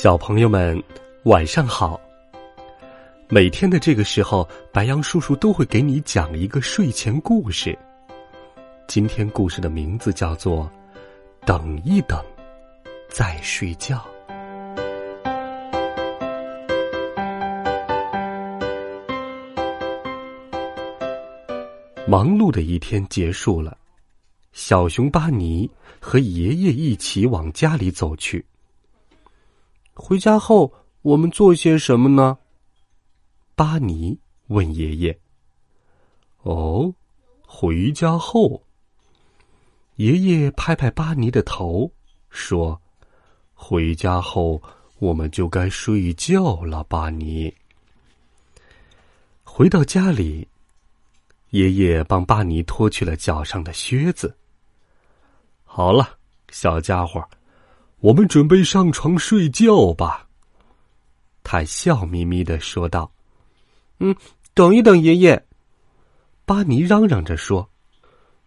小朋友们，晚上好。每天的这个时候，白羊叔叔都会给你讲一个睡前故事。今天故事的名字叫做《等一等，再睡觉》。忙碌的一天结束了，小熊巴尼和爷爷一起往家里走去。回家后，我们做些什么呢？巴尼问爷爷。哦，回家后，爷爷拍拍巴尼的头，说：“回家后，我们就该睡觉了。”巴尼回到家里，爷爷帮巴尼脱去了脚上的靴子。好了，小家伙。我们准备上床睡觉吧。他笑眯眯的说道：“嗯，等一等，爷爷。”巴尼嚷嚷着说：“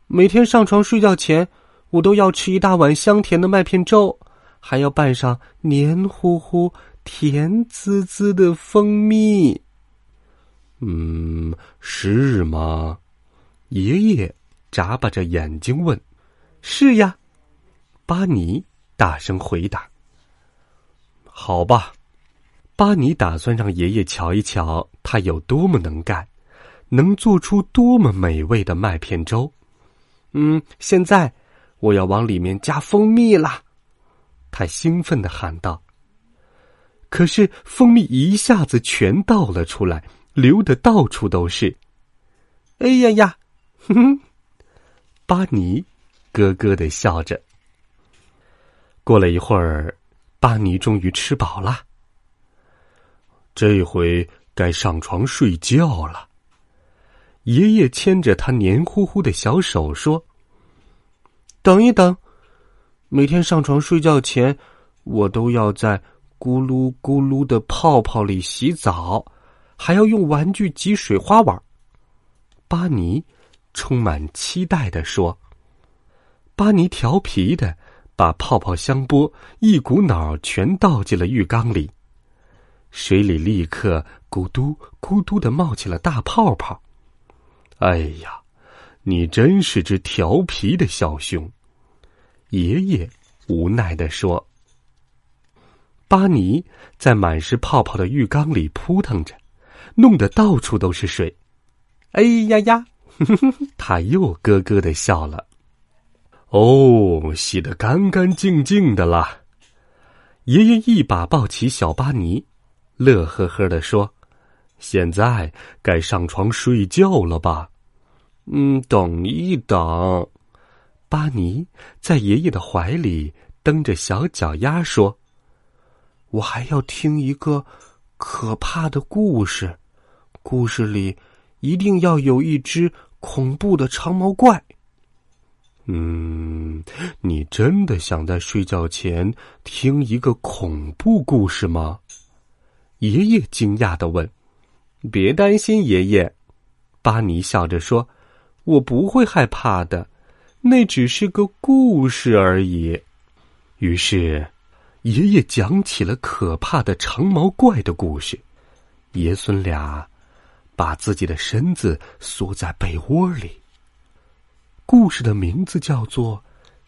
每天上床睡觉前，我都要吃一大碗香甜的麦片粥，还要拌上黏糊糊、甜滋滋的蜂蜜。”嗯，是吗？爷爷眨巴着眼睛问：“是呀。”巴尼。大声回答：“好吧。”巴尼打算让爷爷瞧一瞧他有多么能干，能做出多么美味的麦片粥。嗯，现在我要往里面加蜂蜜啦！他兴奋的喊道。可是蜂蜜一下子全倒了出来，流的到处都是。哎呀呀！哼哼，巴尼咯咯的笑着。过了一会儿，巴尼终于吃饱了。这回该上床睡觉了。爷爷牵着他黏糊糊的小手说：“等一等，每天上床睡觉前，我都要在咕噜咕噜的泡泡里洗澡，还要用玩具挤水花玩。”巴尼充满期待的说：“巴尼调皮的。”把泡泡香波一股脑全倒进了浴缸里，水里立刻咕嘟咕嘟的冒起了大泡泡。哎呀，你真是只调皮的小熊！爷爷无奈的说。巴尼在满是泡泡的浴缸里扑腾着，弄得到处都是水。哎呀呀，他又咯咯的笑了。哦，洗得干干净净的啦！爷爷一把抱起小巴尼，乐呵呵的说：“现在该上床睡觉了吧？”嗯，等一等。巴尼在爷爷的怀里蹬着小脚丫说：“我还要听一个可怕的故事，故事里一定要有一只恐怖的长毛怪。”嗯，你真的想在睡觉前听一个恐怖故事吗？爷爷惊讶的问。别担心，爷爷，巴尼笑着说：“我不会害怕的，那只是个故事而已。”于是，爷爷讲起了可怕的长毛怪的故事。爷孙俩把自己的身子缩在被窝里。故事的名字叫做《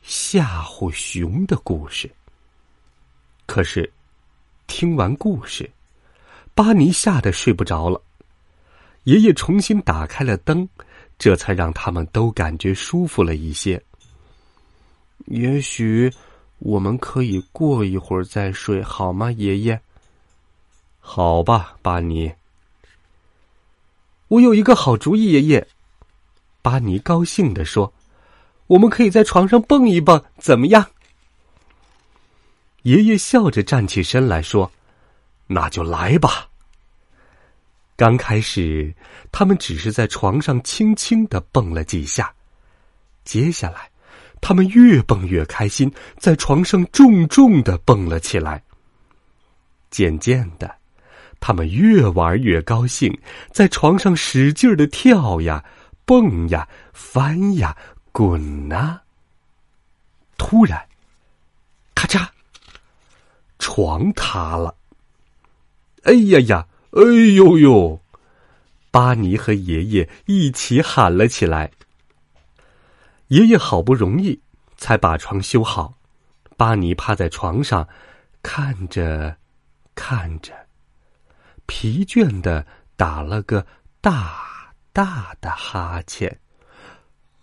吓唬熊的故事》。可是，听完故事，巴尼吓得睡不着了。爷爷重新打开了灯，这才让他们都感觉舒服了一些。也许我们可以过一会儿再睡，好吗，爷爷？好吧，巴尼。我有一个好主意，爷爷。巴尼高兴地说：“我们可以在床上蹦一蹦，怎么样？”爷爷笑着站起身来说：“那就来吧。”刚开始，他们只是在床上轻轻的蹦了几下，接下来，他们越蹦越开心，在床上重重的蹦了起来。渐渐的，他们越玩越高兴，在床上使劲的跳呀、蹦呀、翻呀、滚呐。突然，咔嚓，床塌了！哎呀呀！哎呦呦！巴尼和爷爷一起喊了起来。爷爷好不容易才把床修好，巴尼趴在床上，看着，看着，疲倦的打了个大大的哈欠。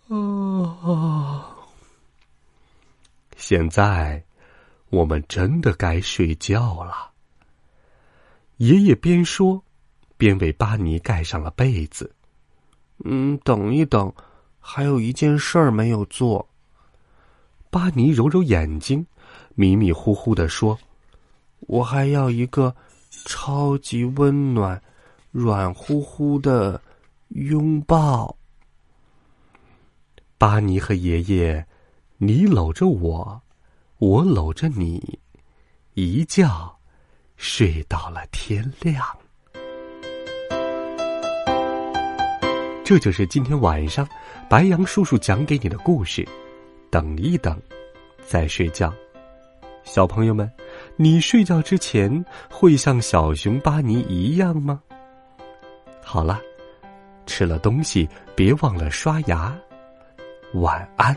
哦，现在我们真的该睡觉了。爷爷边说，边为巴尼盖上了被子。嗯，等一等，还有一件事儿没有做。巴尼揉揉眼睛，迷迷糊糊的说：“我还要一个超级温暖、软乎乎的拥抱。”巴尼和爷爷，你搂着我，我搂着你，一觉。睡到了天亮，这就是今天晚上白羊叔叔讲给你的故事。等一等，再睡觉。小朋友们，你睡觉之前会像小熊巴尼一样吗？好了，吃了东西别忘了刷牙。晚安。